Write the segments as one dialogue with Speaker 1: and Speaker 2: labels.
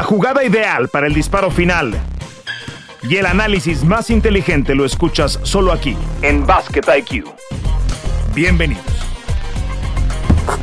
Speaker 1: La jugada ideal para el disparo final y el análisis más inteligente lo escuchas solo aquí, en Basket IQ. Bienvenidos.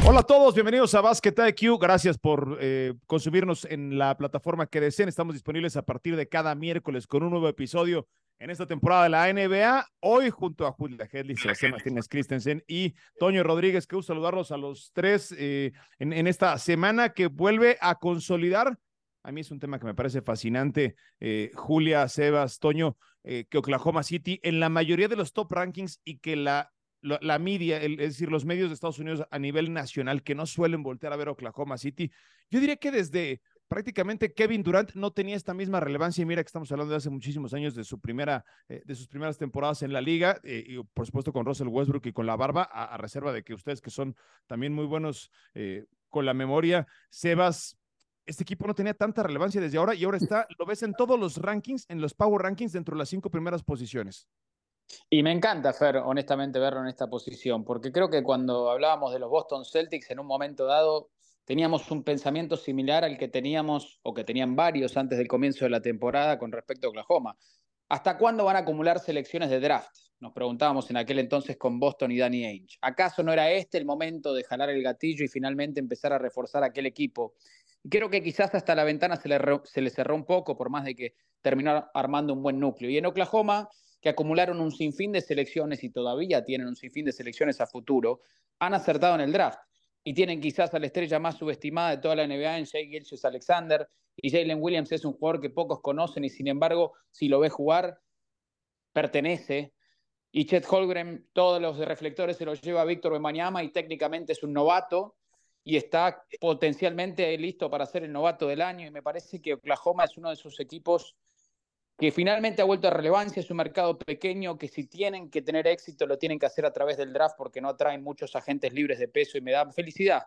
Speaker 1: Hola a todos, bienvenidos a Basket IQ. Gracias por eh, consumirnos en la plataforma que deseen. Estamos disponibles a partir de cada miércoles con un nuevo episodio en esta temporada de la NBA. Hoy junto a Julia Hedley, Sebastián Martínez Christensen y Toño Rodríguez. Gusto saludarlos a los tres eh, en esta semana que vuelve a consolidar a mí es un tema que me parece fascinante. Eh, Julia, Sebas, Toño, eh, que Oklahoma City en la mayoría de los top rankings y que la, la, media, es decir, los medios de Estados Unidos a nivel nacional que no suelen voltear a ver Oklahoma City, yo diría que desde prácticamente Kevin Durant no tenía esta misma relevancia y mira que estamos hablando de hace muchísimos años de su primera eh, de sus primeras temporadas en la liga y por supuesto con Russell Westbrook y con la barba a, reserva de que ustedes que son también muy buenos con la memoria Sebas este equipo no tenía tanta relevancia desde ahora y ahora está, lo ves en todos los rankings, en los Power Rankings, dentro de las cinco primeras posiciones.
Speaker 2: Y me encanta, Fer, honestamente, verlo en esta posición, porque creo que cuando hablábamos de los Boston Celtics, en un momento dado, teníamos un pensamiento similar al que teníamos, o que tenían varios antes del comienzo de la temporada con respecto a Oklahoma. ¿Hasta cuándo van a acumular selecciones de draft? Nos preguntábamos en aquel entonces con Boston y Danny Ainge. ¿Acaso no era este el momento de jalar el gatillo y finalmente empezar a reforzar aquel equipo creo que quizás hasta la ventana se le, se le cerró un poco, por más de que terminó armando un buen núcleo. Y en Oklahoma, que acumularon un sinfín de selecciones y todavía tienen un sinfín de selecciones a futuro, han acertado en el draft. Y tienen quizás a la estrella más subestimada de toda la NBA en Jay Gilchrist Alexander. Y Jalen Williams es un jugador que pocos conocen y sin embargo, si lo ve jugar, pertenece. Y Chet Holgren, todos los reflectores se los lleva a Víctor Wembanyama y técnicamente es un novato y está potencialmente listo para ser el novato del año. Y me parece que Oklahoma es uno de esos equipos que finalmente ha vuelto a relevancia. Es un mercado pequeño que si tienen que tener éxito lo tienen que hacer a través del draft porque no atraen muchos agentes libres de peso y me da felicidad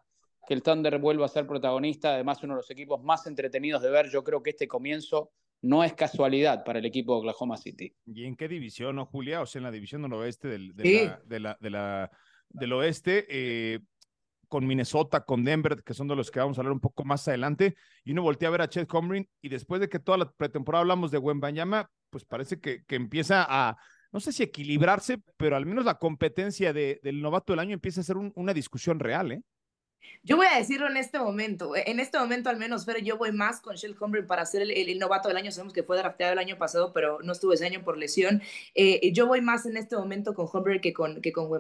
Speaker 2: que el Thunder vuelva a ser protagonista. Además, uno de los equipos más entretenidos de ver. Yo creo que este comienzo no es casualidad para el equipo de Oklahoma City.
Speaker 1: ¿Y en qué división, no, Julia? O sea, en la división noroeste del, de, la, de, la, del oeste. Eh, con Minnesota, con Denver, que son de los que vamos a hablar un poco más adelante, y uno voltea a ver a Chet Comrin, y después de que toda la pretemporada hablamos de Wembanyama, pues parece que, que empieza a, no sé si equilibrarse, pero al menos la competencia de, del novato del año empieza a ser una discusión real, ¿eh?
Speaker 3: Yo voy a decirlo en este momento. En este momento, al menos, pero yo voy más con Shell Humphrey para ser el, novato del año. Sabemos que fue drafteado el año pasado, pero no estuvo ese año por lesión. Eh, yo voy más en este momento con Humphrey que con, que con.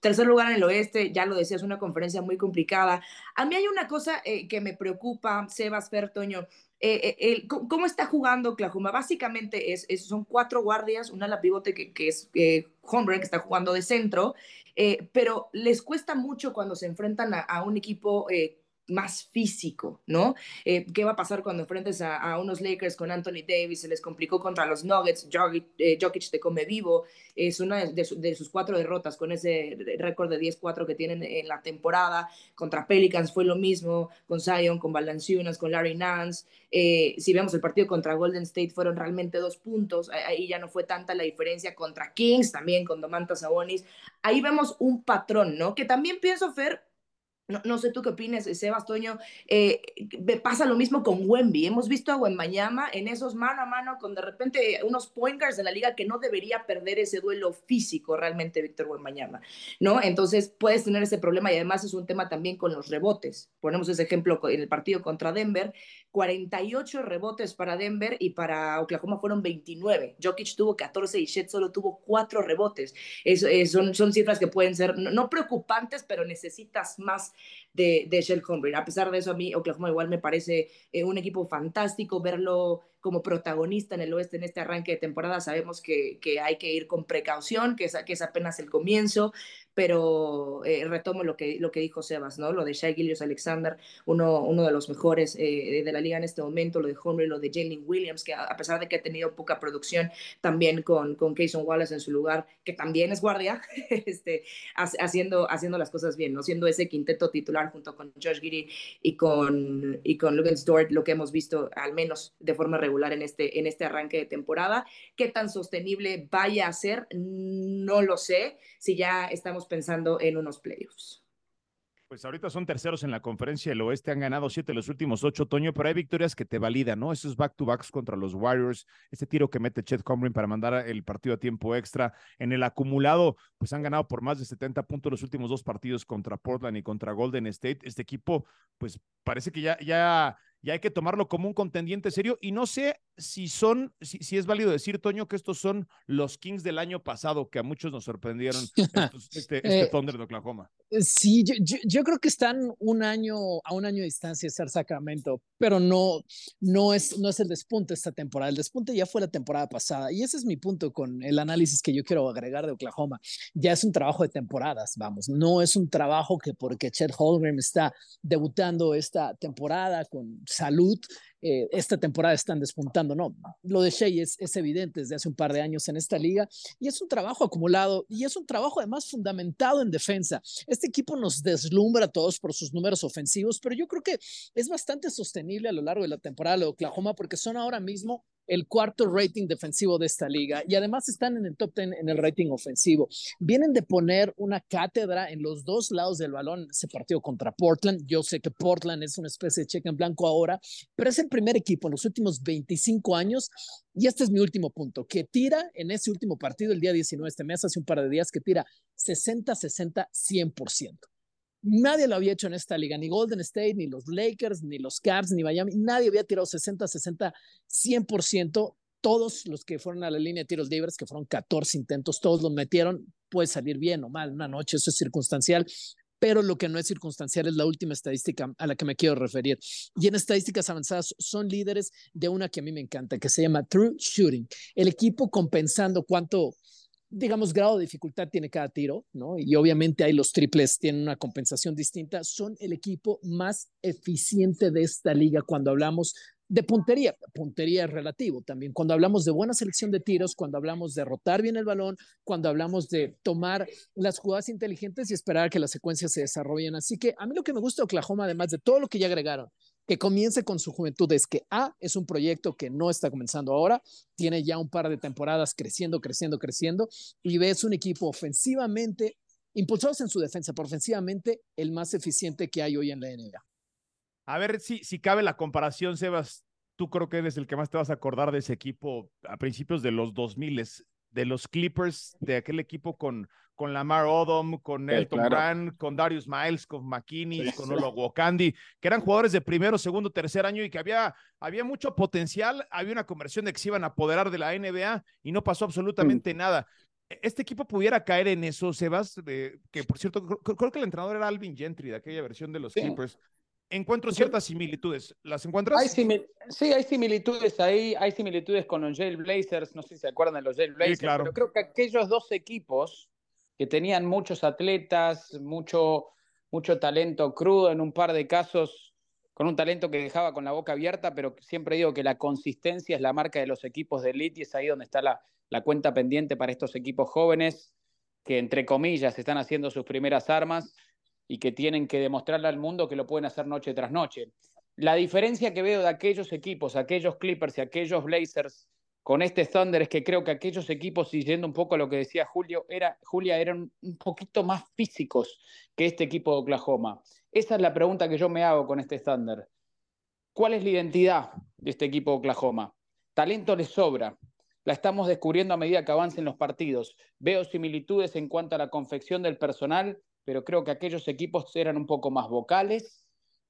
Speaker 3: Tercer lugar en el oeste, ya lo decía, es una conferencia muy complicada. A mí hay una cosa eh, que me preocupa, Sebas Fertoño. Eh, ¿Cómo está jugando Oklahoma? Básicamente es, son cuatro guardias, una la pivote que, es eh, que está jugando de centro, eh, pero les cuesta mucho cuando se enfrentan a, un equipo eh, más físico, ¿no? Eh, ¿Qué va a pasar cuando enfrentes a, unos Lakers con Anthony Davis? Se les complicó contra los Nuggets, Jokic, eh, te come vivo, es una de, sus cuatro derrotas con ese récord de 10-4 que tienen en la temporada. Contra Pelicans fue lo mismo, con Zion, con Valanciunas, con Larry Nance. si vemos el partido contra Golden State, fueron realmente dos puntos, ahí ya no fue tanta la diferencia contra Kings, también con Domantas Sabonis. Ahí vemos un patrón, ¿no? Que también pienso, Fer, no, sé tú qué opinas, Sebas Toño. Eh, pasa lo mismo con Wemby. Hemos visto a Wembayama en esos mano a mano con de repente unos pointers de la liga que no debería perder ese duelo físico realmente Víctor Wembayama, ¿no? Entonces puedes tener ese problema y además es un tema también con los rebotes. Ponemos ese ejemplo en el partido contra Denver. 48 rebotes para Denver y para Oklahoma fueron 29. Jokic tuvo 14 y Shed solo tuvo 4 rebotes. son, son cifras que pueden ser no preocupantes, pero necesitas más de, de A pesar de eso, a mí Oklahoma igual me parece eh, un equipo fantástico verlo como protagonista en el oeste en este arranque de temporada. Sabemos que, que hay que ir con precaución, que es, que es apenas el comienzo, pero eh, retomo lo que, lo que dijo Sebas, ¿no? Lo de Shai Gillius Alexander, uno, uno de los mejores eh, de la liga en este momento, lo de Homer, lo de Jalen Williams, que a pesar de que ha tenido poca producción, también con, con Cason Wallace en su lugar, que también es guardia, este, haciendo, haciendo las cosas bien, ¿no? Siendo ese quinteto titular junto con Josh Giddy y con, y con Lugans Dort, lo que hemos visto al menos de forma regular en este, en este arranque de temporada. ¿Qué tan sostenible vaya a ser? No lo sé, si ya estamos pensando en unos playoffs.
Speaker 1: Pues ahorita son terceros en la conferencia del oeste, han ganado siete los últimos ocho, Toño, pero hay victorias que te validan, ¿no? Esos back-to-backs contra los Warriors, este tiro que mete Chet Comrin para mandar el partido a tiempo extra. En el acumulado, pues han ganado por más de 70 puntos los últimos dos partidos contra Portland y contra Golden State. Este equipo, pues parece que ya y hay que tomarlo como un contendiente serio. Y no sé si son, si, es válido decir, Toño, que estos son los Kings del año pasado, que a muchos nos sorprendieron este, este eh, Thunder de Oklahoma.
Speaker 4: Sí, yo, creo que están un año a un año de distancia de ser Sacramento, pero no, no, es, no es el despunte esta temporada. El despunte ya fue la temporada pasada. Y ese es mi punto con el análisis que yo quiero agregar de Oklahoma. Ya es un trabajo de temporadas, vamos. No es un trabajo que porque Chet Holmgren está debutando esta temporada con salud, eh, esta temporada están despuntando. No, lo de Shea es, evidente desde hace un par de años en esta liga y es un trabajo acumulado y es un trabajo además fundamentado en defensa. Este equipo nos deslumbra a todos por sus números ofensivos, pero yo creo que es bastante sostenible a lo largo de la temporada de Oklahoma porque son ahora mismo el cuarto rating defensivo de esta liga y además están en el top 10 en el rating ofensivo. Vienen de poner una cátedra en los dos lados del balón ese partido contra Portland. Yo sé que Portland es una especie de cheque en blanco ahora, pero es el primer equipo en los últimos 25 años y este es mi último punto, que tira en ese último partido el día 19 de este mes, hace un par de días, que tira 60, 60, 100%. Nadie lo había hecho en esta liga, ni Golden State, ni los Lakers, ni los Cavs, ni Miami. Nadie había tirado 60, 60, 100%. Todos los que fueron a la línea de tiros libres, que fueron 14 intentos, todos los metieron. Puede salir bien o mal una noche, eso es circunstancial. Pero lo que no es circunstancial es la última estadística a la que me quiero referir. Y en estadísticas avanzadas son líderes de una que a mí me encanta, que se llama True Shooting. El equipo compensando cuánto digamos, grado de dificultad tiene cada tiro, ¿no? Y obviamente ahí los triples tienen una compensación distinta. Son el equipo más eficiente de esta liga cuando hablamos de puntería. Puntería es relativo también. Cuando hablamos de buena selección de tiros, cuando hablamos de rotar bien el balón, cuando hablamos de tomar las jugadas inteligentes y esperar a que las secuencias se desarrollen. Así que a mí lo que me gusta de Oklahoma, además de todo lo que ya agregaron, que comience con su juventud es que A es un proyecto que no está comenzando ahora, tiene ya un par de temporadas creciendo, creciendo, creciendo, y B es un equipo ofensivamente, impulsados en su defensa, pero ofensivamente el más eficiente que hay hoy en la NBA.
Speaker 1: A ver si, si cabe la comparación, Sebas. Tú creo que eres el que más te vas a acordar de ese equipo a principios de los 2000 de los Clippers, de aquel equipo con, con Lamar Odom, con Elton Brand, con Darius Miles, con McKinney, con Ologo que eran jugadores de primero, segundo, tercer año y que había, había mucho potencial, había una conversión de que se iban a apoderar de la NBA y no pasó absolutamente nada. E, ¿Este equipo pudiera caer en eso, Sebas? que por cierto, creo, que el entrenador era Alvin Gentry, de aquella versión de los Clippers encuentro ciertas similitudes. ¿Las encuentras?
Speaker 2: Hay sí, hay similitudes ahí, hay similitudes con los Jail Blazers, no sé si se acuerdan de los Jail Blazers, pero creo que aquellos dos equipos que tenían muchos atletas, mucho, mucho talento crudo, en un par de casos con un talento que dejaba con la boca abierta, pero siempre digo que la consistencia es la marca de los equipos de elite y es ahí donde está la, la cuenta pendiente para estos equipos jóvenes que, entre comillas, están haciendo sus primeras armas y que tienen que demostrarle al mundo que lo pueden hacer noche tras noche. La diferencia que veo de aquellos equipos, aquellos Clippers y aquellos Blazers con este Thunder es que creo que aquellos equipos, y un poco a lo que decía Julio, era, Julia, eran un poquito más físicos que este equipo de Oklahoma. Esa es la pregunta que yo me hago con este Thunder. ¿Cuál es la identidad de este equipo de Oklahoma? Talento les sobra. La estamos descubriendo a medida que avancen los partidos. Veo similitudes en cuanto a la confección del personal pero creo que aquellos equipos eran un poco más vocales,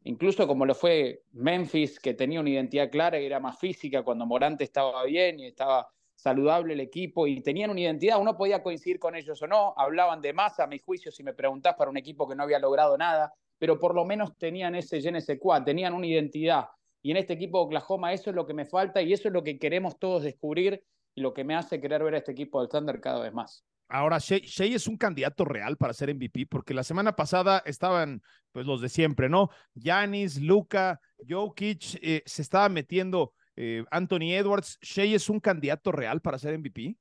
Speaker 2: incluso como lo fue Memphis, que tenía una identidad clara y era más física cuando Morante estaba bien y estaba saludable el equipo y tenían una identidad, uno podía coincidir con ellos o no, hablaban de más a mi juicio si me preguntás para un equipo que no había logrado nada, pero por lo menos tenían ese je tenían una identidad. Y en este equipo de Oklahoma eso es lo que me falta y eso es lo que queremos todos descubrir y lo que me hace querer ver a este equipo del Thunder cada vez más.
Speaker 1: Ahora, Shea, es un candidato real para ser MVP, porque la semana pasada estaban pues los de siempre, ¿no? Yanis, Luca, Jokic, eh, se estaba metiendo eh, Anthony Edwards. ¿Shea es un candidato real para ser MVP?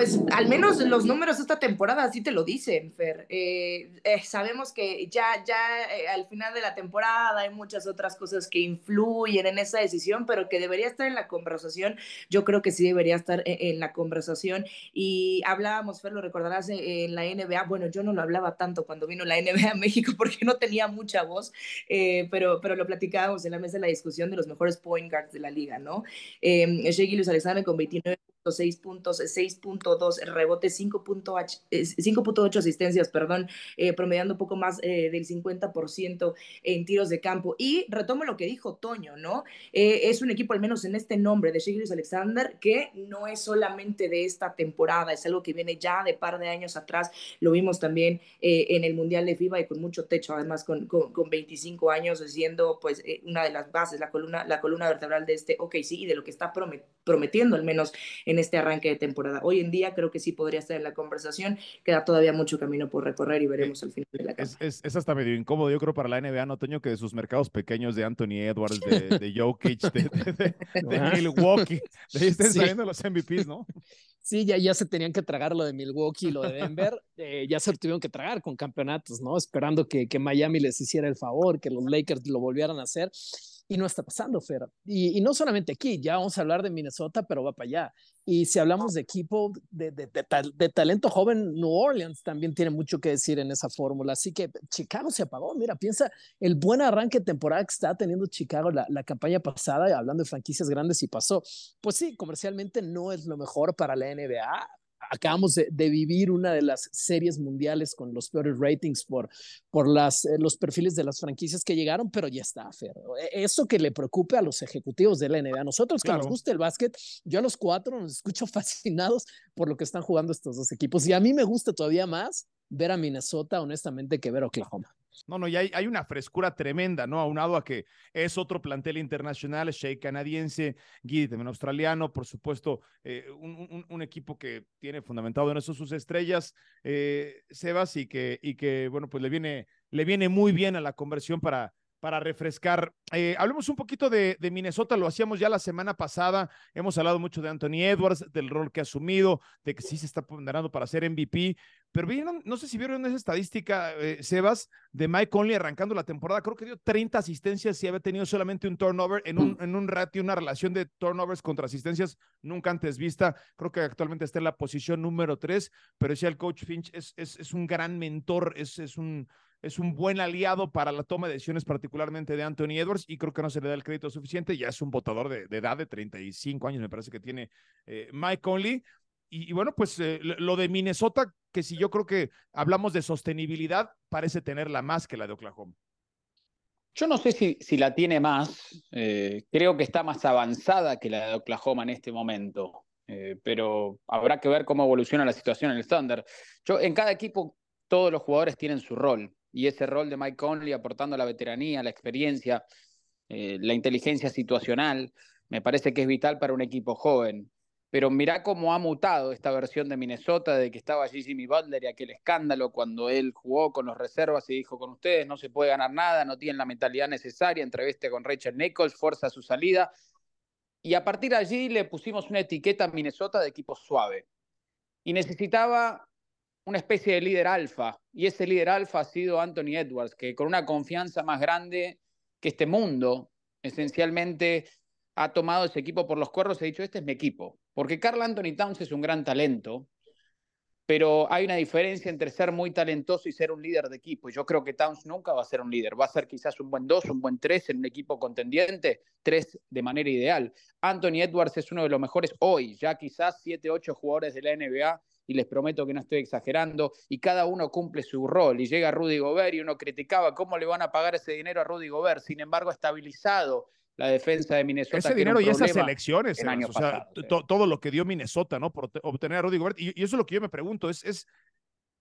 Speaker 3: Pues al menos los números esta temporada así te lo dicen, Fer. Eh, eh, sabemos que ya, ya eh, al final de la temporada hay muchas otras cosas que influyen en esa decisión, pero que debería estar en la conversación. Yo creo que sí debería estar en, la conversación. Y hablábamos, Fer, lo recordarás en la NBA. Bueno, yo no lo hablaba tanto cuando vino la NBA a México porque no tenía mucha voz, pero, pero lo platicábamos en la mesa de la discusión de los mejores point guards de la liga, ¿no? Eh, Shea Alexander con 29 6 puntos, 6.2 rebotes, 5.8 asistencias, perdón, eh, promediando un poco más eh, del 50% en tiros de campo. Y retomo lo que dijo Toño, ¿no? Eh, es un equipo, al menos en este nombre de Shigris Alexander, que no es solamente de esta temporada, es algo que viene ya de par de años atrás. Lo vimos también en el Mundial de FIBA y con mucho techo, además con, con, 25 años, siendo pues una de las bases, la columna, la columna vertebral de este OKC y de lo que está prometiendo al menos en este arranque de temporada. Hoy en día creo que sí podría estar en la conversación, queda todavía mucho camino por recorrer y veremos al final de la
Speaker 1: es, es, es, hasta medio incómodo, yo creo, para la NBA, no Toño, que de sus mercados pequeños de Anthony Edwards, de, de Jokic, de, Milwaukee, de ahí estén saliendo los MVPs, ¿no?
Speaker 4: Sí, ya, ya se tenían que tragar lo de Milwaukee y lo de Denver, eh, ya se tuvieron que tragar con campeonatos, ¿no? Esperando que, que Miami les hiciera el favor, que los Lakers lo volvieran a hacer y no está pasando, Fer. Y, no solamente aquí, ya vamos a hablar de Minnesota, pero va para allá. Y si hablamos de equipo de, de, de, talento joven, New Orleans también tiene mucho que decir en esa fórmula. Así que Chicago se apagó. Mira, piensa el buen arranque de temporada que está teniendo Chicago la, la campaña pasada, hablando de franquicias grandes y pasó. Pues sí, comercialmente no es lo mejor para la NBA acabamos de, vivir una de las series mundiales con los peores ratings por, por las, eh, los perfiles de las franquicias que llegaron, pero ya está, Fer. E, eso que le preocupe a los ejecutivos de la NBA. A nosotros que nos gusta el básquet, yo a los cuatro nos escucho fascinados por lo que están jugando estos dos equipos. Y a mí me gusta todavía más ver a Minnesota, honestamente, que ver a Oklahoma.
Speaker 1: No, no, y hay, una frescura tremenda, ¿no? Aunado a que es otro plantel internacional, Shea canadiense, Guidi también australiano, por supuesto, eh, un, un, equipo que tiene fundamentado en eso sus estrellas, eh, Sebas, y que, y que, bueno, pues le viene, le viene muy bien a la conversión para, para refrescar. Eh, hablemos un poquito de, Minnesota, lo hacíamos ya la semana pasada, hemos hablado mucho de Anthony Edwards, del rol que ha asumido, de que sí se está ponderando para ser MVP, pero vieron, no sé si vieron esa estadística, eh, Sebas, de Mike Conley arrancando la temporada, creo que dio 30 asistencias y había tenido solamente un turnover en un, en un ratio, una relación de turnovers contra asistencias nunca antes vista, creo que actualmente está en la posición número 3, pero decía el coach Finch, es, un gran mentor, es un es un buen aliado para la toma de decisiones, particularmente de Anthony Edwards, y creo que no se le da el crédito suficiente. Ya es un votador de, edad de 35 años, me parece que tiene eh, Mike Conley. Y, bueno, pues eh, lo de Minnesota, que si yo creo que hablamos de sostenibilidad, parece tenerla más que la de Oklahoma.
Speaker 2: Yo no sé si, si la tiene más, eh, creo que está más avanzada que la de Oklahoma en este momento, pero habrá que ver cómo evoluciona la situación en el Thunder. Yo, en cada equipo, todos los jugadores tienen su rol y ese rol de Mike Conley aportando la veteranía, la experiencia, eh, la inteligencia situacional, me parece que es vital para un equipo joven. Pero mirá cómo ha mutado esta versión de Minnesota, de que estaba allí Jimmy Butler y aquel escándalo cuando él jugó con los reservas y dijo con ustedes no se puede ganar nada, no tienen la mentalidad necesaria, entreviste con Rachel Nichols, fuerza su salida. Y a partir de allí le pusimos una etiqueta a Minnesota de equipo suave. Y necesitaba una especie de líder alfa, y ese líder alfa ha sido Anthony Edwards, que con una confianza más grande que este mundo, esencialmente ha tomado ese equipo por los cuernos y ha dicho, este es mi equipo, porque Carl Anthony Towns es un gran talento, pero hay una diferencia entre ser muy talentoso y ser un líder de equipo. Yo creo que Towns nunca va a ser un líder, va a ser quizás un buen 2, un buen 3 en un equipo contendiente, 3 de manera ideal. Anthony Edwards es uno de los mejores hoy, ya quizás 7, 8 jugadores de la NBA y les prometo que no estoy exagerando, y cada uno cumple su rol. Y llega Rudy Gobert y uno criticaba cómo le van a pagar ese dinero a Rudy Gobert. Sin embargo, ha estabilizado la defensa de Minnesota.
Speaker 1: Ese dinero y esas elecciones, o sea, todo lo que dio Minnesota, ¿no? Por obtener a Rudy Gobert. Y, y, eso es lo que yo me pregunto, es, es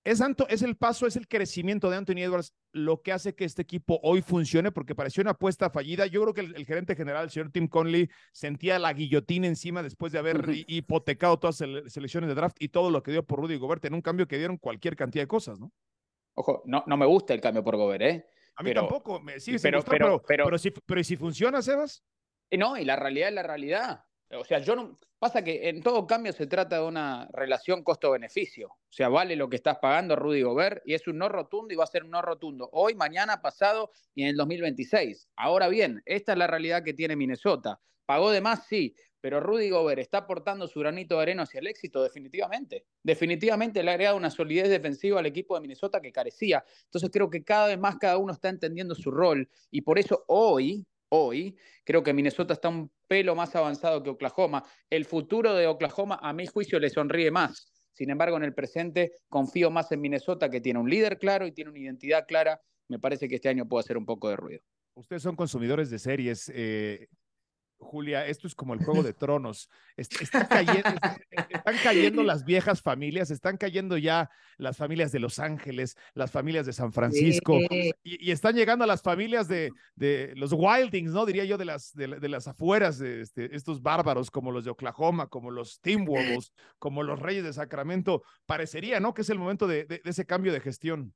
Speaker 1: es, es el paso, es el crecimiento de Anthony Edwards lo que hace que este equipo hoy funcione, porque pareció una apuesta fallida. Yo creo que el, gerente general, el señor Tim Conley, sentía la guillotina encima después de haber hipotecado todas las selecciones de draft y todo lo que dio por Rudy Gobert en un cambio que dieron cualquier cantidad de cosas, ¿no?
Speaker 2: Ojo, no, no me gusta el cambio por Gobert, ¿eh?
Speaker 1: A mí tampoco, me sigue pero, pero, pero, pero, si, pero si funciona, Sebas.
Speaker 2: No, y la realidad es la realidad. O sea, yo no, Pasa que en todo cambio se trata de una relación costo-beneficio. O sea, vale lo que estás pagando Rudy Gobert y es un no rotundo y va a ser un no rotundo hoy, mañana, pasado y en el 2026. Ahora bien, esta es la realidad que tiene Minnesota. ¿Pagó de más? Sí, pero Rudy Gobert está aportando su granito de arena hacia el éxito, definitivamente. Definitivamente le ha agregado una solidez defensiva al equipo de Minnesota que carecía. Entonces creo que cada vez más cada uno está entendiendo su rol y por eso hoy, hoy, creo que Minnesota está un pelo más avanzado que Oklahoma. El futuro de Oklahoma, a mi juicio, le sonríe más. Sin embargo, en el presente confío más en Minnesota, que tiene un líder claro y tiene una identidad clara. Me parece que este año puede hacer un poco de ruido.
Speaker 1: Ustedes son consumidores de series. Eh, Julia, esto es como el Juego de Tronos. están, cayendo, las viejas familias, están cayendo ya las familias de Los Ángeles, las familias de San Francisco, y, están llegando a las familias de, los Wildings, ¿no? Diría yo, de las, de, las afueras, de este, estos bárbaros como los de Oklahoma, como los Timberwolves, como los Reyes de Sacramento. Parecería, ¿no? Que es el momento de ese cambio de gestión.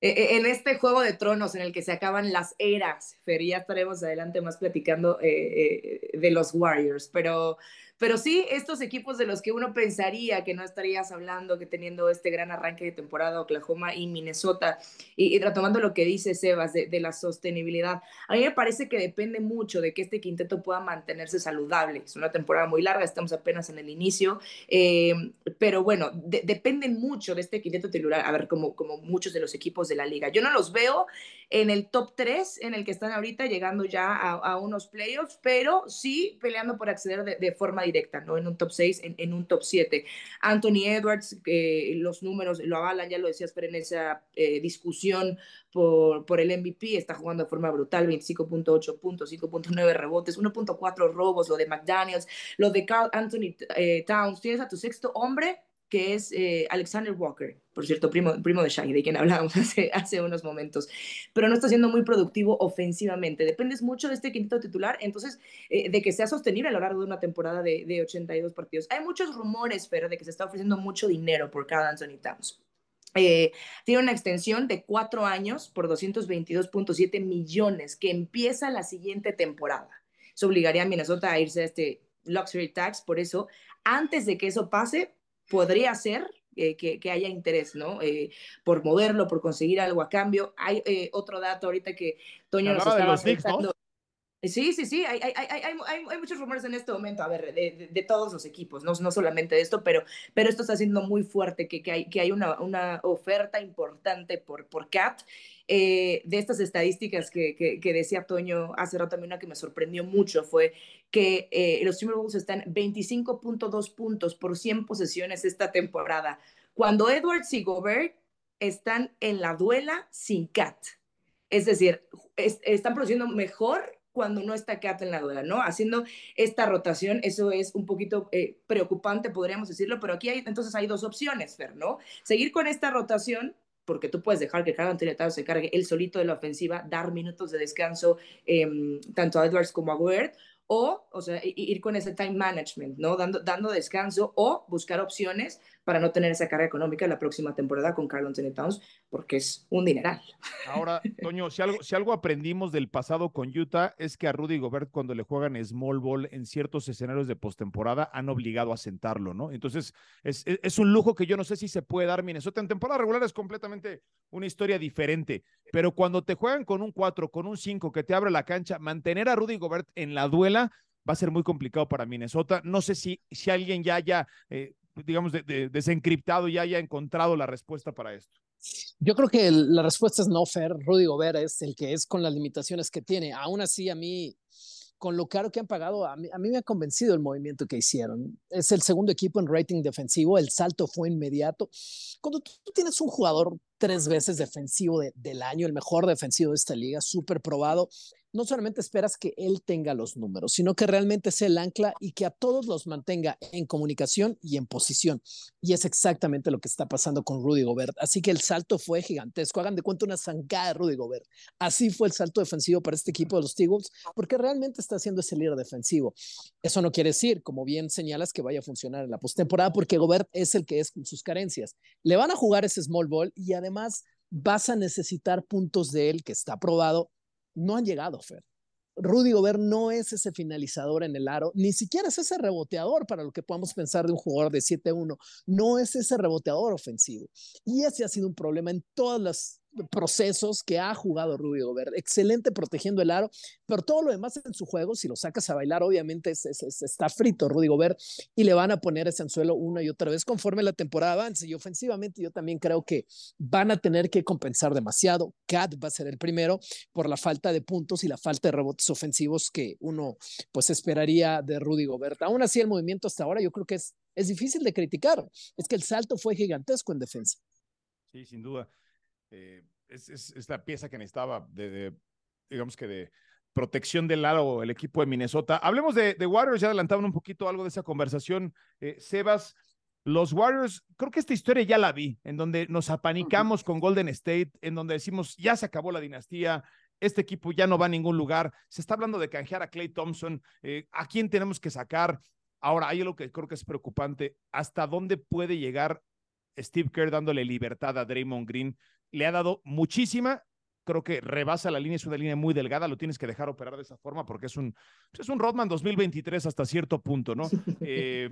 Speaker 3: E, e, en este juego de tronos en el que se acaban las eras, Fer, ya estaremos adelante más platicando eh, eh, de los Warriors, pero pero sí, estos equipos de los que uno pensaría que no estarías hablando, que teniendo este gran arranque de temporada, Oklahoma y Minnesota, y, retomando lo que dice Sebas de, la sostenibilidad, a mí me parece que depende mucho de que este quinteto pueda mantenerse saludable. Es una temporada muy larga, estamos apenas en el inicio, eh, pero bueno, dependen mucho de este quinteto titular, a ver, como, como muchos de los equipos de la liga. Yo no los veo en el top 3 en el que están ahorita, llegando ya a, unos playoffs, pero sí peleando por acceder de, de forma directa, ¿no? En un top 6, en, un top 7. Anthony Edwards, que los números lo avalan, ya lo decías, pero en esa eh, discusión por, por el MVP, está jugando de forma brutal, 25.8 puntos, 5.9 rebotes, 1.4 robos, lo de McDaniels, lo de Carl Anthony eh, Towns, tienes a tu sexto hombre que es eh, Alexander Walker, por cierto, primo, primo de Shaggy, de quien hablábamos hace, hace unos momentos, pero no está siendo muy productivo ofensivamente. Dependes mucho de este quinto titular, entonces, eh, de que sea sostenible a lo largo de una temporada de, de 82 partidos. Hay muchos rumores, pero de que se está ofreciendo mucho dinero por cada Anthony Towns. Eh, tiene una extensión de cuatro años por 222.7 millones que empieza la siguiente temporada. Eso obligaría a Minnesota a irse a este luxury tax, por eso, antes de que eso pase, podría ser eh, que, haya interés, ¿no? Eh, por moverlo, por conseguir algo a cambio. Hay eh, otro dato ahorita que Toño nos estaba contando. Sí, sí, sí, hay, hay, hay, hay, muchos rumores en este momento, a ver, de, de, todos los equipos, no, no solamente de esto, pero, pero esto está siendo muy fuerte, que, que hay, que hay una, una oferta importante por, por CAT. de estas estadísticas que, que, que, decía Toño hace rato, también una que me sorprendió mucho fue que eh, los Timberwolves están 25.2 puntos por 100 posesiones esta temporada, cuando Edwards y Gobert están en la duela sin Cat. Es decir, están produciendo mejor cuando no está Cat en la duela, ¿no? Haciendo esta rotación, eso es un poquito eh, preocupante, podríamos decirlo, pero aquí hay, entonces hay dos opciones, Fer, ¿no? Seguir con esta rotación porque tú puedes dejar que Carl Anthony se cargue él solito de la ofensiva, dar minutos de descanso em, tanto a Edwards como a Gobert, o, o sea, ir con ese time management, ¿no? Dando, dando descanso o buscar opciones para no tener esa carga económica la próxima temporada con Carl Anthony Towns, porque es un dineral.
Speaker 1: Ahora, Toño, si algo, si algo aprendimos del pasado con Utah es que a Rudy Gobert cuando le juegan small ball en ciertos escenarios de postemporada han obligado a sentarlo, ¿no? Entonces, es, es, un lujo que yo no sé si se puede dar Minnesota. En temporada regular es completamente una historia diferente, pero cuando te juegan con un 4, con un 5 que te abre la cancha, mantener a Rudy Gobert en la duela va a ser muy complicado para Minnesota. No sé si, si alguien ya haya eh, digamos, desencriptado y haya encontrado la respuesta para esto?
Speaker 4: Yo creo que la respuesta es no, Fer. Rudy Gobert es el que es con las limitaciones que tiene. Aún así, a mí, con lo caro que han pagado, a mí, a mí me ha convencido el movimiento que hicieron. Es el segundo equipo en rating defensivo, el salto fue inmediato. Cuando tú, tienes un jugador tres veces defensivo del año, el mejor defensivo de esta liga, súper probado, no solamente esperas que él tenga los números, sino que realmente sea el ancla y que a todos los mantenga en comunicación y en posición. Y es exactamente lo que está pasando con Rudy Gobert. Así que el salto fue gigantesco. Hagan de cuenta una zancada de Rudy Gobert. Así fue el salto defensivo para este equipo de los Tigers, porque realmente está haciendo ese líder defensivo. Eso no quiere decir, como bien señalas, que vaya a funcionar en la postemporada, porque Gobert es el que es con sus carencias. Le van a jugar ese small ball y además vas a necesitar puntos de él, que está probado no han llegado, Fer. Rudy Gobert no es ese finalizador en el aro, ni siquiera es ese reboteador para lo que podamos pensar de un jugador de 7-1, no es ese reboteador ofensivo. Y ese ha sido un problema en todas las procesos que ha jugado Rudy Gobert. Excelente protegiendo el aro, pero todo lo demás en su juego, si lo sacas a bailar, obviamente está frito Rudy Gobert y le van a poner ese anzuelo una y otra vez conforme la temporada avance. Y ofensivamente yo también creo que van a tener que compensar demasiado. Cat va a ser el primero por la falta de puntos y la falta de rebotes ofensivos que uno pues esperaría de Rudy Gobert. Aún así el movimiento hasta ahora yo creo que es, es difícil de criticar. Es que el salto fue gigantesco en defensa.
Speaker 1: Sí, sin duda. Eh, es, es, la pieza que necesitaba de, digamos que de protección del lado el equipo de Minnesota. Hablemos de, de Warriors, ya adelantaban un poquito algo de esa conversación. Eh, Sebas, los Warriors, creo que esta historia ya la vi, en donde nos apanicamos con Golden State, en donde decimos, ya se acabó la dinastía, este equipo ya no va a ningún lugar, se está hablando de canjear a Clay Thompson, eh, ¿a quién tenemos que sacar? Ahora, hay algo que creo que es preocupante, ¿hasta dónde puede llegar Steve Kerr dándole libertad a Draymond Green? Le ha dado muchísima. Creo que rebasa la línea, es una línea muy delgada, lo tienes que dejar operar de esa forma porque es un, es un Rodman 2023 hasta cierto punto, ¿no? Eh,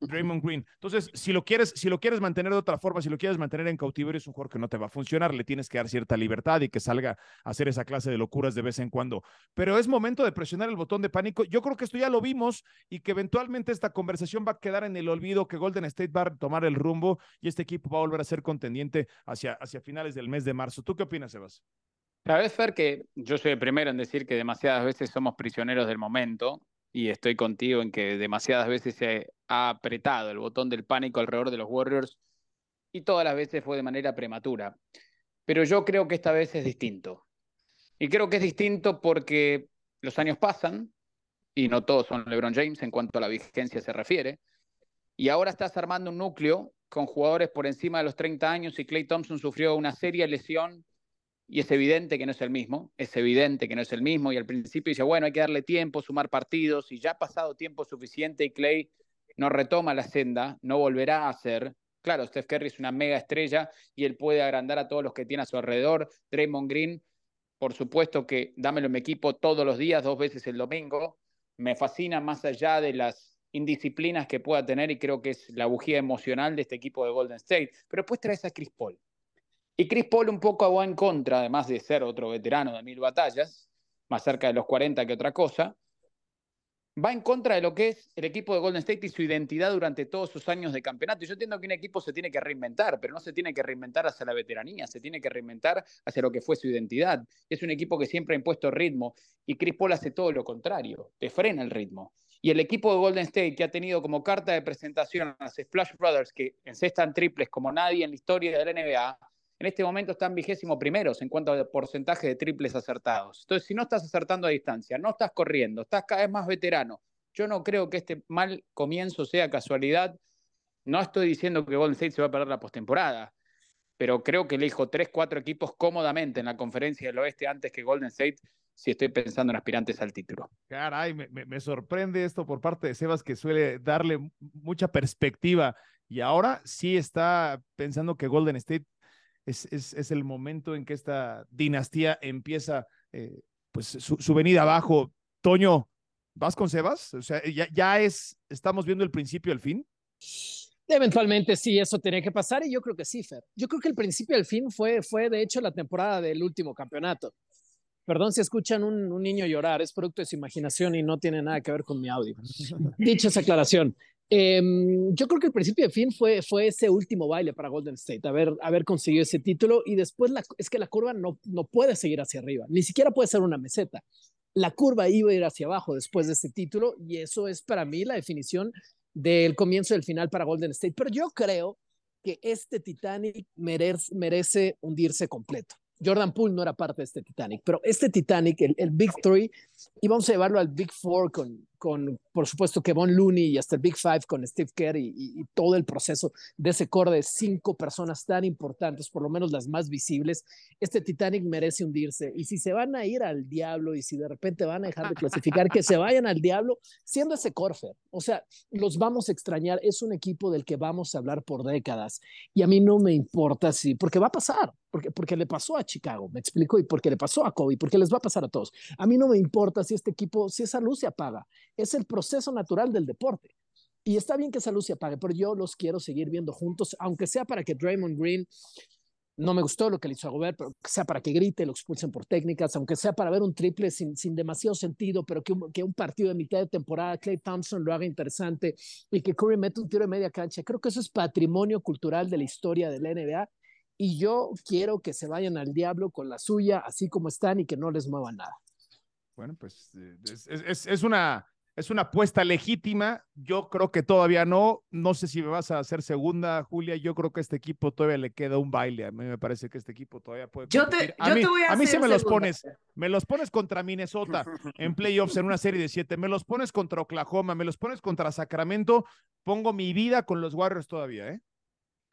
Speaker 1: Draymond Green. Entonces, si lo quieres, si lo quieres mantener de otra forma, si lo quieres mantener en cautiverio, es un jugador que no te va a funcionar, le tienes que dar cierta libertad y que salga a hacer esa clase de locuras de vez en cuando. Pero es momento de presionar el botón de pánico. Yo creo que esto ya lo vimos y que eventualmente esta conversación va a quedar en el olvido, que Golden State va a tomar el rumbo y este equipo va a volver a ser contendiente hacia, hacia finales del mes de marzo. ¿Tú qué opinas, Sebas?
Speaker 2: Fer, que yo soy el primero en decir que demasiadas veces somos prisioneros del momento y estoy contigo en que demasiadas veces se ha apretado el botón del pánico alrededor de los Warriors y todas las veces fue de manera prematura. Pero yo creo que esta vez es distinto. Y creo que es distinto porque los años pasan y no todos son LeBron James en cuanto a la vigencia se refiere. Y ahora estás armando un núcleo con jugadores por encima de los 30 años y Clay Thompson sufrió una seria lesión y es evidente que no es el mismo, es evidente que no es el mismo y al principio dice, bueno, hay que darle tiempo, sumar partidos y ya ha pasado tiempo suficiente y Clay no retoma la senda, no volverá a ser. Claro, Steph Curry es una mega estrella y él puede agrandar a todos los que tiene a su alrededor. Draymond Green, por supuesto que dámelo en mi equipo todos los días, dos veces el domingo. Me fascina más allá de las indisciplinas que pueda tener y creo que es la bujía emocional de este equipo de Golden State. Pero después traes a Chris Paul. Y Chris Paul un poco va en contra, además de ser otro veterano de mil batallas, más cerca de los 40 que otra cosa, va en contra de lo que es el equipo de Golden State y su identidad durante todos sus años de campeonato. Yo entiendo que un equipo se tiene que reinventar, pero no se tiene que reinventar hacia la veteranía, se tiene que reinventar hacia lo que fue su identidad. Es un equipo que siempre ha impuesto ritmo y Chris Paul hace todo lo contrario, te frena el ritmo. Y el equipo de Golden State, que ha tenido como carta de presentación a los Splash Brothers, que encestan triples como nadie en la historia de la NBA, en este momento están vigésimo primeros en cuanto al porcentaje de triples acertados. Entonces, si no estás acertando a distancia, no estás corriendo, estás cada vez más veterano, yo no creo que este mal comienzo sea casualidad. No estoy diciendo que Golden State se va a perder la postemporada, pero creo que elijo tres, cuatro equipos cómodamente en la conferencia del oeste antes que Golden State si estoy pensando en aspirantes al título.
Speaker 1: Caray, me, sorprende esto por parte de Sebas que suele darle mucha perspectiva y ahora sí está pensando que Golden State es, el momento en que esta dinastía empieza eh, pues su, venida abajo. Toño, ¿vas con Sebas? O sea, ya, ya es, estamos viendo el principio y el fin.
Speaker 4: Eventualmente sí, eso tenía que pasar y yo creo que sí, Fer. Yo creo que el principio y el fin fue, fue de hecho la temporada del último campeonato. Perdón si escuchan un, un, niño llorar, es producto de su imaginación y no tiene nada que ver con mi audio. Dicha esa aclaración, Em, yo creo que el principio de fin fue, fue ese último baile para Golden State, haber, haber conseguido ese título y después la, es que la curva no, no puede seguir hacia arriba, ni siquiera puede ser una meseta. La curva iba a ir hacia abajo después de este título y eso es para mí la definición del comienzo del final para Golden State. Pero yo creo que este Titanic merece, merece hundirse completo. Jordan Poole no era parte de este Titanic, pero este Titanic, el, el Big Three, y vamos a llevarlo al Big Four con, con por supuesto, Kevon Looney y hasta el Big Five con Steve Kerr y, y, todo el proceso de ese core de cinco personas tan importantes, por lo menos las más visibles, este Titanic merece hundirse. Y si se van a ir al diablo y si de repente van a dejar de clasificar, que se vayan al diablo siendo ese Corfer. O sea, los vamos a extrañar. Es un equipo del que vamos a hablar por décadas. Y a mí no me importa si, porque va a pasar, porque, porque le pasó a Chicago, me explico, y porque le pasó a Kobe, porque les va a pasar a todos. A mí no me importa si este equipo, si esa luz se apaga. Es el proceso natural del deporte. Y está bien que esa luz se apague, pero yo los quiero seguir viendo juntos, aunque sea para que Draymond Green no me gustó lo que le hizo a Gobert, pero sea para que grite, lo expulsen por técnicas, aunque sea para ver un triple sin, sin demasiado sentido, pero que un, que un partido de mitad de temporada, Clay Thompson lo haga interesante y que Curry meta un tiro de media cancha. Creo que eso es patrimonio cultural de la historia de la NBA y yo quiero que se vayan al diablo con la suya, así como están y que no les muevan nada.
Speaker 1: Bueno, pues eh, es, es, es una es una apuesta legítima. Yo creo que todavía no. No sé si me vas a hacer segunda, Julia. Yo creo que a este equipo todavía le queda un baile. A mí me parece que este equipo todavía puede.
Speaker 3: Yo te, a mí, voy a,
Speaker 1: a mí sí me los pones. Me los pones contra Minnesota en playoffs en una serie de siete. Me los pones contra Oklahoma. Me los pones contra Sacramento. Pongo mi vida con los Warriors todavía, ¿eh?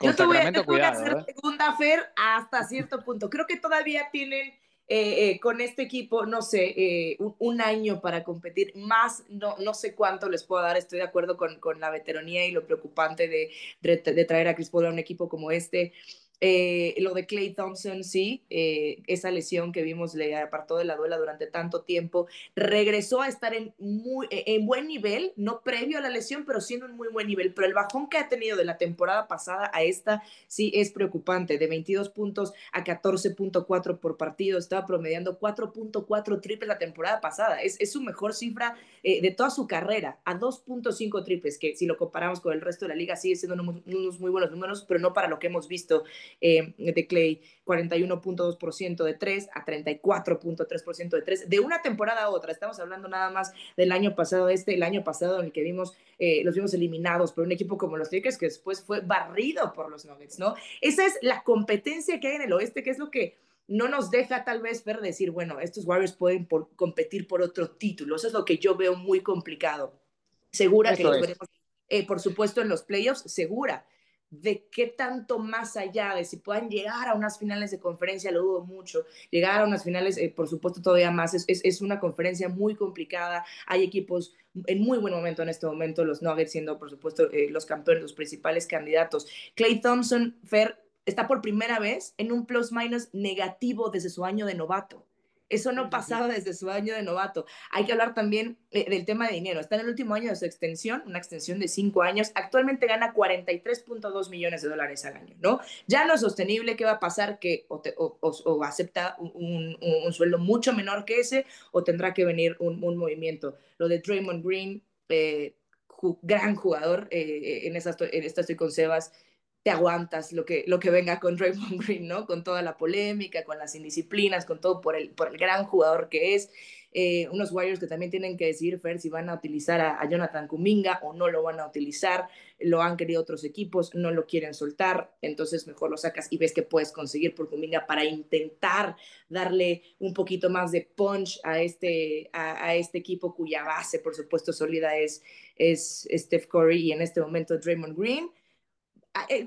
Speaker 3: Yo te voy, a, te voy a hacer ¿eh? segunda, Fer, hasta cierto punto. Creo que todavía tienen eh, eh, con este equipo, no sé, eh, un, año para competir, más no, no sé cuánto les puedo dar, estoy de acuerdo con, con la veteranía y lo preocupante de, de, de traer a Chris Paul a un equipo como este. Eh, lo de Clay Thompson, sí, eh, esa lesión que vimos le apartó de la duela durante tanto tiempo. Regresó a estar en, muy, e, en buen nivel, no previo a la lesión, pero siendo en muy buen nivel. Pero el bajón que ha tenido de la temporada pasada a esta sí es preocupante. De 22 puntos a 14.4 por partido, estaba promediando 4.4 triples la temporada pasada. Es, es su mejor cifra eh, de toda su carrera, a 2.5 triples, que si lo comparamos con el resto de la liga sigue siendo unos, muy buenos números, pero no para lo que hemos visto eh, de Clay, 41.2% de 3 a 34.3% de 3, de una temporada a otra. Estamos hablando nada más del año pasado, este, el año pasado en el que vimos, eh, los vimos eliminados por un equipo como los Lakers, que después fue barrido por los Nuggets, ¿no? Esa es la competencia que hay en el oeste, que es lo que no nos deja tal vez ver decir, bueno, estos Warriors pueden por, competir por otro título. Eso es lo que yo veo muy complicado. Segura Eso que los veremos, eh, por supuesto, en los playoffs, segura de qué tanto más allá, de si puedan llegar a unas finales de conferencia, lo dudo mucho, llegar a unas finales, eh, por supuesto, todavía más, es, es, es, una conferencia muy complicada, hay equipos en muy buen momento en este momento, los Nuggets siendo, por supuesto, eh, los campeones, los principales candidatos. Clay Thompson, Fer, está por primera vez en un plus-minus negativo desde su año de novato. Eso no pasaba desde su año de novato. Hay que hablar también eh, del tema de dinero. Está en el último año de su extensión, una extensión de cinco años. Actualmente gana 43.2 millones de dólares al año, ¿no? Ya no es sostenible. ¿Qué va a pasar? Que o, te, o, o acepta un, un, un, sueldo mucho menor que ese o tendrá que venir un, movimiento. Lo de Draymond Green, eh, gran jugador, eh, en, esta, en esta estoy con Sebas te aguantas lo que, lo que venga con Draymond Green, ¿no? Con toda la polémica, con las indisciplinas, con todo por el, por el gran jugador que es. Eh, unos Warriors que también tienen que decidir, Fer, si van a utilizar a, Jonathan Kuminga o no lo van a utilizar. Lo han querido otros equipos, no lo quieren soltar, entonces mejor lo sacas y ves que puedes conseguir por Kuminga para intentar darle un poquito más de punch a este, a, este equipo cuya base, por supuesto, sólida es, es Steph Curry y en este momento Draymond Green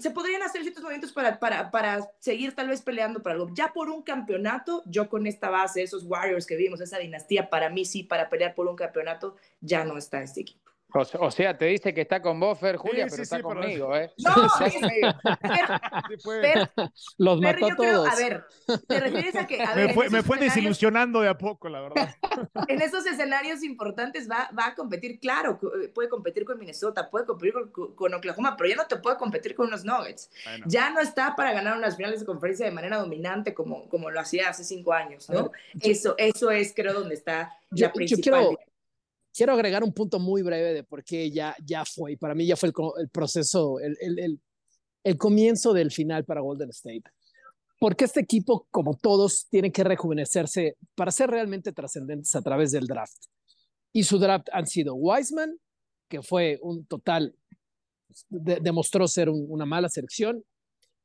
Speaker 3: se podrían hacer ciertos movimientos para, para, para seguir tal vez peleando por algo. Ya por un campeonato, yo con esta base, esos Warriors que vimos, esa dinastía, para mí sí, para pelear por un campeonato, ya no está este equipo.
Speaker 2: O, o, sea, te dice que está con vos, Fer, Julia, sí, pero sí, está sí, conmigo, ¿eh?
Speaker 3: No, sí,
Speaker 4: Fer, Los mató
Speaker 3: Fer,
Speaker 4: todos.
Speaker 3: Creo, a ver, ¿te refieres a que...? A
Speaker 1: me
Speaker 3: ver,
Speaker 1: fue, me fue desilusionando de a poco, la verdad.
Speaker 3: en esos escenarios importantes va, va a competir, claro, puede competir con Minnesota, puede competir con, con, Oklahoma, pero ya no te puede competir con unos Nuggets. Bueno. Ya no está para ganar unas finales de conferencia de manera dominante como, como lo hacía hace cinco años, ¿no? Eso, eso es, creo, donde está
Speaker 4: yo,
Speaker 3: la principal...
Speaker 4: Yo quiero quiero agregar un punto muy breve de por qué ya, ya fue, y para mí ya fue el, el proceso, el, el, el, comienzo del final para Golden State. Porque este equipo, como todos, tiene que rejuvenecerse para ser realmente trascendentes a través del draft. Y su draft han sido Wiseman, que fue un total, de, demostró ser un, una mala selección.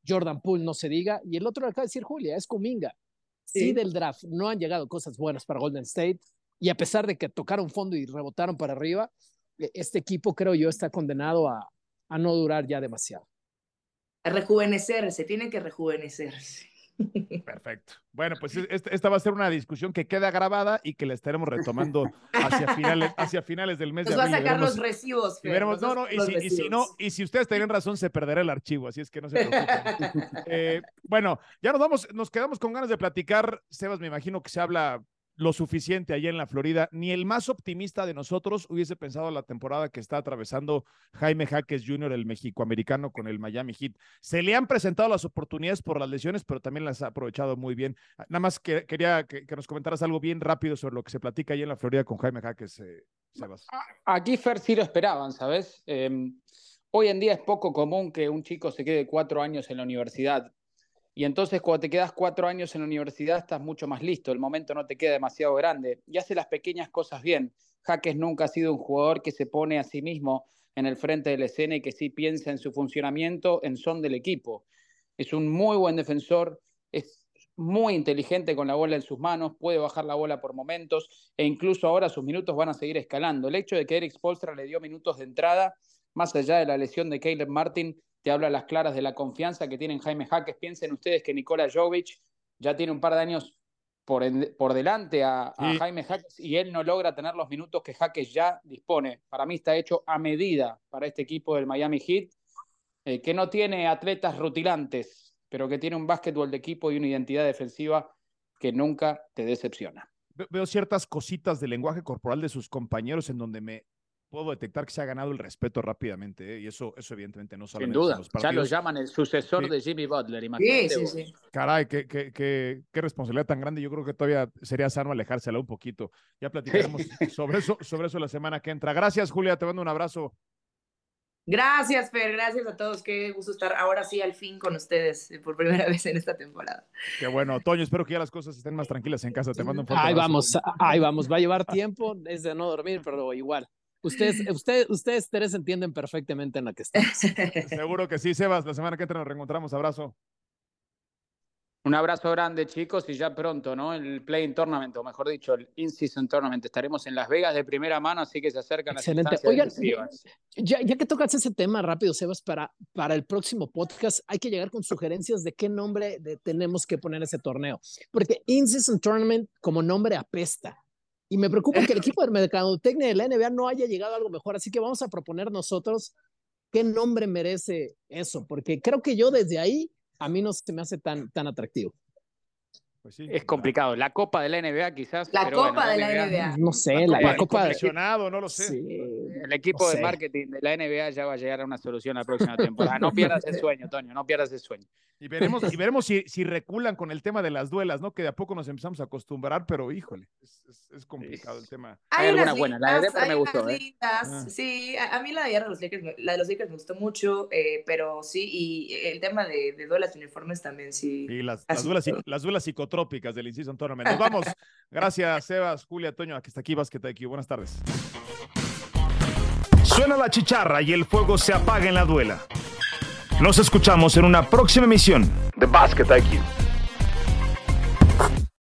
Speaker 4: Jordan Poole, no se diga. Y el otro, acaba de decir Julia, es Kuminga. Sí. sí, del draft no han llegado cosas buenas para Golden State y a pesar de que tocaron fondo y rebotaron para arriba, e, este equipo creo yo está condenado a, a no durar ya demasiado.
Speaker 3: A rejuvenecerse, tiene que rejuvenecerse.
Speaker 1: Perfecto. Bueno, pues esta va a ser una discusión que queda grabada y que la estaremos retomando hacia finales, hacia finales del mes
Speaker 3: Nos
Speaker 1: de
Speaker 3: abril. va a sacar los recibos.
Speaker 1: Y veremos, no, no, y si, y si, no, y si ustedes tienen razón, se perderá el archivo, así es que no se preocupen. eh, bueno, ya nos vamos, nos quedamos con ganas de platicar. Sebas, me imagino que se habla lo suficiente allá en la Florida. Ni el más optimista de nosotros hubiese pensado la temporada que está atravesando Jaime Jaques Jr., el mexicoamericano con el Miami Heat. Se le han presentado las oportunidades por las lesiones, pero también las ha aprovechado muy bien. Ah, nada más que, quería que, nos comentaras algo bien rápido sobre lo que se platica allá en la Florida con Jaime Jaques, eh, Sebas.
Speaker 2: Aquí Fer sí lo esperaban, ¿sabes? Eh, hoy en día es poco común que un chico se quede cuatro años en la universidad y entonces cuando te quedas cuatro años en la universidad estás mucho más listo, el momento no te queda demasiado grande y hace las pequeñas cosas bien. Jaques nunca ha sido un jugador que se pone a sí mismo en el frente de la escena y que sí piensa en su funcionamiento en son del equipo. Es un muy buen defensor, es muy inteligente con la bola en sus manos, puede bajar la bola por momentos e incluso ahora sus minutos van a seguir escalando. El hecho de que Eric Spolstra le dio minutos de entrada, más allá de la lesión de Caleb Martin, te habla a las claras de la confianza que tienen Jaime Jaques. Piensen ustedes que Nikola Jovic ya tiene un par de años por, por delante a, Jaime Jaques y él no logra tener los minutos que Jaques ya dispone. Para mí está hecho a medida para este equipo del Miami Heat, eh, que no tiene atletas rutilantes, pero que tiene un básquetbol de equipo y una identidad defensiva que nunca te decepciona.
Speaker 1: Veo ciertas cositas del lenguaje corporal de sus compañeros en donde me puedo detectar que se ha ganado el respeto rápidamente, ¿eh? y eso, eso evidentemente no
Speaker 2: solamente Sin duda, los ya lo llaman el sucesor de Jimmy Butler, imagínate. Sí, sí, sí.
Speaker 1: Caray, qué, qué, qué, qué, responsabilidad tan grande, yo creo que todavía sería sano alejársela un poquito. Ya platicaremos sobre, eso, sobre eso la semana que entra. Gracias, Julia, te mando un abrazo.
Speaker 3: Gracias, Fer, gracias a todos. Qué gusto estar ahora sí al fin con ustedes eh, por primera vez en esta temporada.
Speaker 1: Qué bueno, Toño, espero que ya las cosas estén más tranquilas en casa. Te mando un
Speaker 4: fuerte Ahí vamos, ahí vamos. Va a llevar tiempo, es de no dormir, pero igual. Ustedes, usted, ustedes tres entienden perfectamente en la que estamos.
Speaker 1: Seguro que sí, Sebas. La semana que entra nos reencontramos. Abrazo.
Speaker 2: Un abrazo grande, chicos, y ya pronto, ¿no? El Playing Tournament, o mejor dicho, el In-Season Tournament. Estaremos en Las Vegas de primera mano, así que se acercan
Speaker 4: Excelente. las Oigan, ya, ya, que tocas ese tema rápido, Sebas, para, para el próximo podcast hay que llegar con sugerencias de qué nombre tenemos que poner ese torneo. Porque In-Season Tournament como nombre apesta. Y me preocupa que el equipo de mercadotecnia de la NBA no haya llegado a algo mejor. Así que vamos a proponer nosotros qué nombre merece eso, porque creo que yo desde ahí a mí no se me hace tan, tan atractivo.
Speaker 2: Pues es complicado. La Copa de la NBA quizás.
Speaker 3: La Copa de la NBA.
Speaker 4: No sé, la, Copa
Speaker 1: de no lo sé.
Speaker 2: El equipo de marketing de la NBA ya va a llegar a una solución la próxima temporada. No pierdas el sueño, Toño, no pierdas el sueño.
Speaker 1: Y veremos, y veremos si, si reculan con el tema de las duelas, ¿no? Que de a poco nos empezamos a acostumbrar, pero híjole, es, es, complicado el tema.
Speaker 2: Hay, alguna buena, la de Denver me gustó. ¿eh?
Speaker 3: Ah. Sí, a, mí la de, los Lakers, la de los Lakers me gustó mucho, eh, pero sí, y el tema de, de duelas uniformes también, sí.
Speaker 1: Y las, las, duelas, las duelas psicotrópicas del Inciso Tournament. Nos vamos. Gracias, Sebas, Julia, Toño, aquí está aquí Basket IQ. Buenas tardes.
Speaker 5: Suena la chicharra y el fuego se apaga en la duela. Nos escuchamos en una próxima emisión de Basket IQ.